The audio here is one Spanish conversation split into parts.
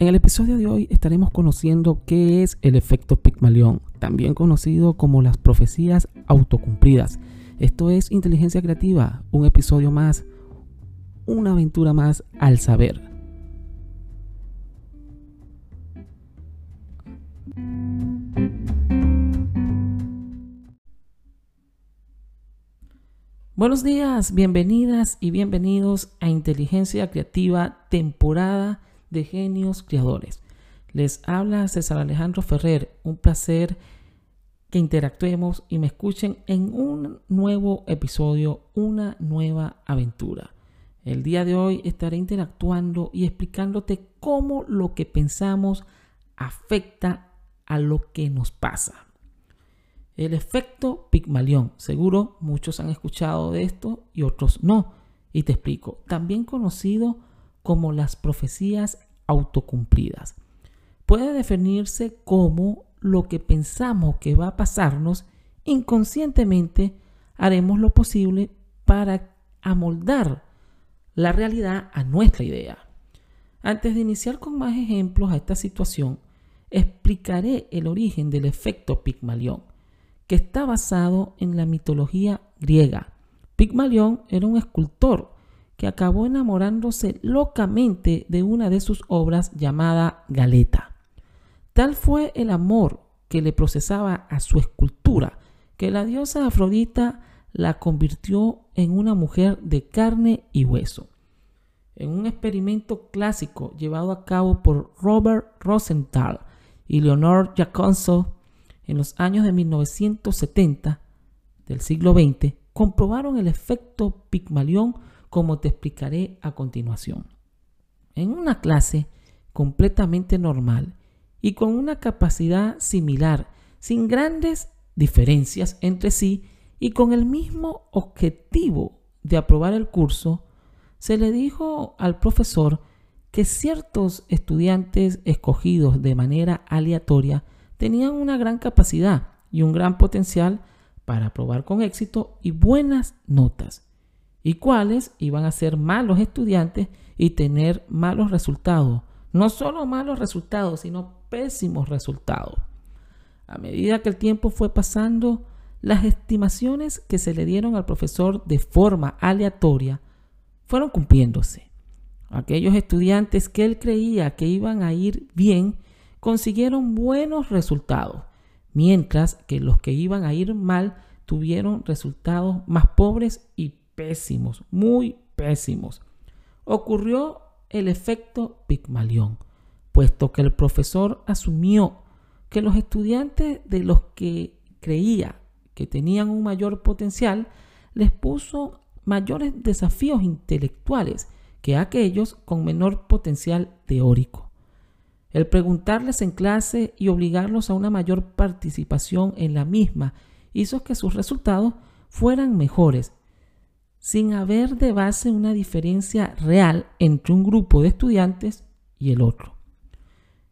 En el episodio de hoy estaremos conociendo qué es el efecto Pigmalión, también conocido como las profecías autocumplidas. Esto es Inteligencia Creativa, un episodio más, una aventura más al saber. Buenos días, bienvenidas y bienvenidos a Inteligencia Creativa, temporada de genios creadores. Les habla César Alejandro Ferrer, un placer que interactuemos y me escuchen en un nuevo episodio, una nueva aventura. El día de hoy estaré interactuando y explicándote cómo lo que pensamos afecta a lo que nos pasa. El efecto Pigmalión. Seguro muchos han escuchado de esto y otros no. Y te explico. También conocido como las profecías autocumplidas. Puede definirse como lo que pensamos que va a pasarnos inconscientemente haremos lo posible para amoldar la realidad a nuestra idea. Antes de iniciar con más ejemplos a esta situación, explicaré el origen del efecto Pigmalión que está basado en la mitología griega. Pigmalión era un escultor que acabó enamorándose locamente de una de sus obras llamada Galeta. Tal fue el amor que le procesaba a su escultura que la diosa Afrodita la convirtió en una mujer de carne y hueso. En un experimento clásico llevado a cabo por Robert Rosenthal y Leonor Jaconso en los años de 1970 del siglo XX comprobaron el efecto Pigmalión como te explicaré a continuación. En una clase completamente normal y con una capacidad similar, sin grandes diferencias entre sí y con el mismo objetivo de aprobar el curso, se le dijo al profesor que ciertos estudiantes escogidos de manera aleatoria tenían una gran capacidad y un gran potencial para aprobar con éxito y buenas notas, y cuáles iban a ser malos estudiantes y tener malos resultados. No solo malos resultados, sino pésimos resultados. A medida que el tiempo fue pasando, las estimaciones que se le dieron al profesor de forma aleatoria fueron cumpliéndose. Aquellos estudiantes que él creía que iban a ir bien consiguieron buenos resultados, mientras que los que iban a ir mal tuvieron resultados más pobres y pésimos, muy pésimos. Ocurrió el efecto Pigmalión, puesto que el profesor asumió que los estudiantes de los que creía que tenían un mayor potencial les puso mayores desafíos intelectuales que aquellos con menor potencial teórico. El preguntarles en clase y obligarlos a una mayor participación en la misma hizo que sus resultados fueran mejores, sin haber de base una diferencia real entre un grupo de estudiantes y el otro.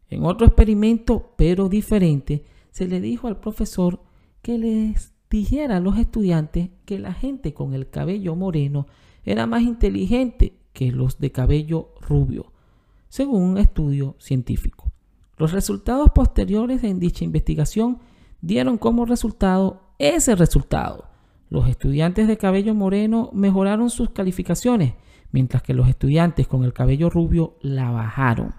En otro experimento, pero diferente, se le dijo al profesor que les dijera a los estudiantes que la gente con el cabello moreno era más inteligente que los de cabello rubio según un estudio científico. Los resultados posteriores en dicha investigación dieron como resultado ese resultado. Los estudiantes de cabello moreno mejoraron sus calificaciones, mientras que los estudiantes con el cabello rubio la bajaron.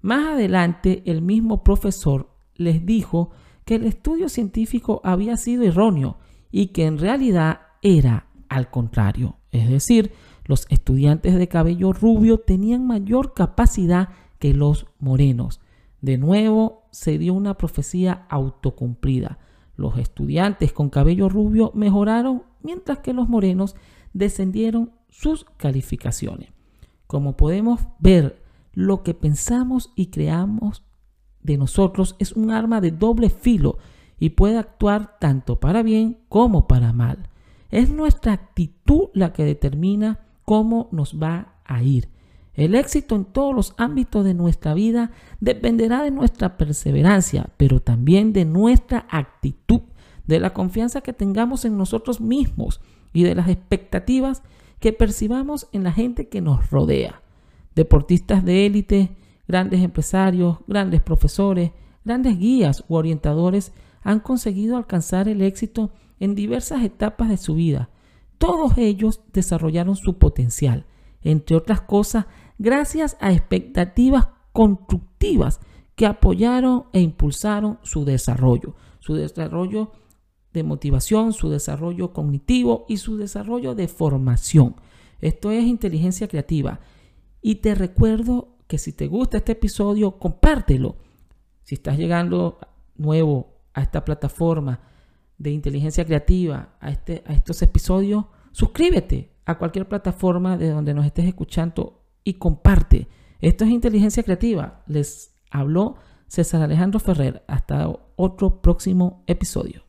Más adelante, el mismo profesor les dijo que el estudio científico había sido erróneo y que en realidad era al contrario, es decir, los estudiantes de cabello rubio tenían mayor capacidad que los morenos. De nuevo se dio una profecía autocumplida. Los estudiantes con cabello rubio mejoraron mientras que los morenos descendieron sus calificaciones. Como podemos ver, lo que pensamos y creamos de nosotros es un arma de doble filo y puede actuar tanto para bien como para mal. Es nuestra actitud la que determina cómo nos va a ir. El éxito en todos los ámbitos de nuestra vida dependerá de nuestra perseverancia, pero también de nuestra actitud, de la confianza que tengamos en nosotros mismos y de las expectativas que percibamos en la gente que nos rodea. Deportistas de élite Grandes empresarios, grandes profesores, grandes guías u orientadores han conseguido alcanzar el éxito en diversas etapas de su vida. Todos ellos desarrollaron su potencial, entre otras cosas, gracias a expectativas constructivas que apoyaron e impulsaron su desarrollo, su desarrollo de motivación, su desarrollo cognitivo y su desarrollo de formación. Esto es inteligencia creativa. Y te recuerdo que si te gusta este episodio, compártelo. Si estás llegando nuevo a esta plataforma de inteligencia creativa, a, este, a estos episodios, suscríbete a cualquier plataforma de donde nos estés escuchando y comparte. Esto es inteligencia creativa. Les habló César Alejandro Ferrer. Hasta otro próximo episodio.